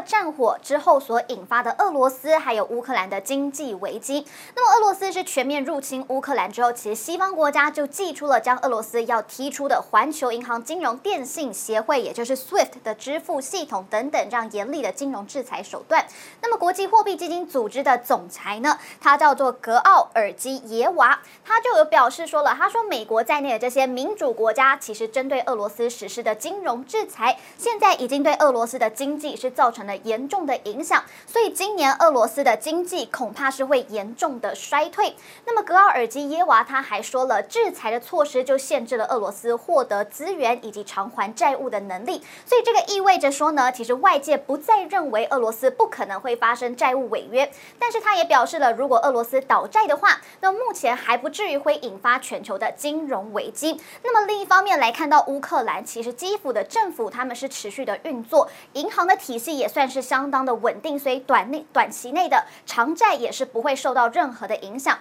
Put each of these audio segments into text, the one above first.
战火之后所引发的俄罗斯还有乌克兰的经济危机，那么俄罗斯是全面入侵乌克兰之后，其实西方国家就祭出了将俄罗斯要踢出的环球银行金融电信协会，也就是 SWIFT 的支付系统等等这样严厉的金融制裁手段。那么国际货币基金组织的总裁呢，他叫做格奥尔基耶娃，他就有表示说了，他说美国在内的这些民主国家，其实针对俄罗斯实施的金融制裁，现在已经对俄罗斯的经济是造。成成了严重的影响，所以今年俄罗斯的经济恐怕是会严重的衰退。那么格奥尔基耶娃他还说了，制裁的措施就限制了俄罗斯获得资源以及偿还债务的能力。所以这个意味着说呢，其实外界不再认为俄罗斯不可能会发生债务违约，但是他也表示了，如果俄罗斯倒债的话，那目前还不至于会引发全球的金融危机。那么另一方面来看到乌克兰，其实基辅的政府他们是持续的运作，银行的体系。也算是相当的稳定，所以短内短期内的偿债也是不会受到任何的影响。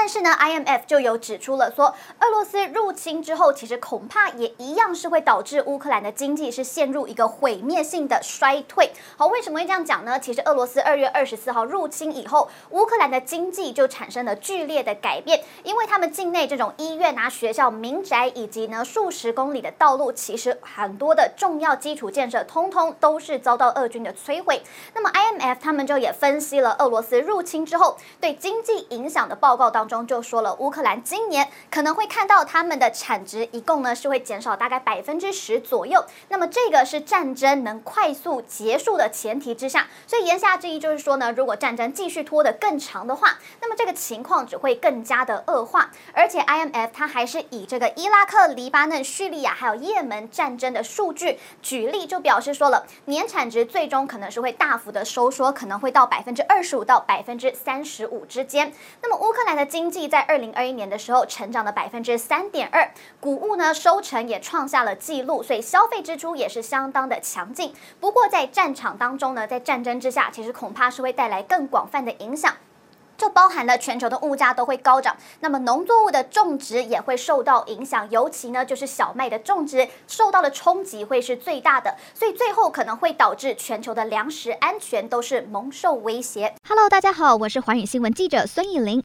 但是呢，IMF 就有指出了说，俄罗斯入侵之后，其实恐怕也一样是会导致乌克兰的经济是陷入一个毁灭性的衰退。好，为什么会这样讲呢？其实俄罗斯二月二十四号入侵以后，乌克兰的经济就产生了剧烈的改变，因为他们境内这种医院啊、学校、民宅以及呢数十公里的道路，其实很多的重要基础建设，通通都是遭到俄军的摧毁。那么 IMF 他们就也分析了俄罗斯入侵之后对经济影响的报告当中就说了，乌克兰今年可能会看到他们的产值一共呢是会减少大概百分之十左右。那么这个是战争能快速结束的前提之下，所以言下之意就是说呢，如果战争继续拖得更长的话，那么这个情况只会更加的恶化。而且 IMF 它还是以这个伊拉克、黎巴嫩、叙利亚还有也门战争的数据举例，就表示说了，年产值最终可能是会大幅的收缩，可能会到百分之二十五到百分之三十五之间。那么乌克兰的经经济在二零二一年的时候成长了百分之三点二，谷物呢收成也创下了纪录，所以消费支出也是相当的强劲。不过在战场当中呢，在战争之下，其实恐怕是会带来更广泛的影响，就包含了全球的物价都会高涨，那么农作物的种植也会受到影响，尤其呢就是小麦的种植受到的冲击会是最大的，所以最后可能会导致全球的粮食安全都是蒙受威胁。Hello，大家好，我是寰宇新闻记者孙艺玲。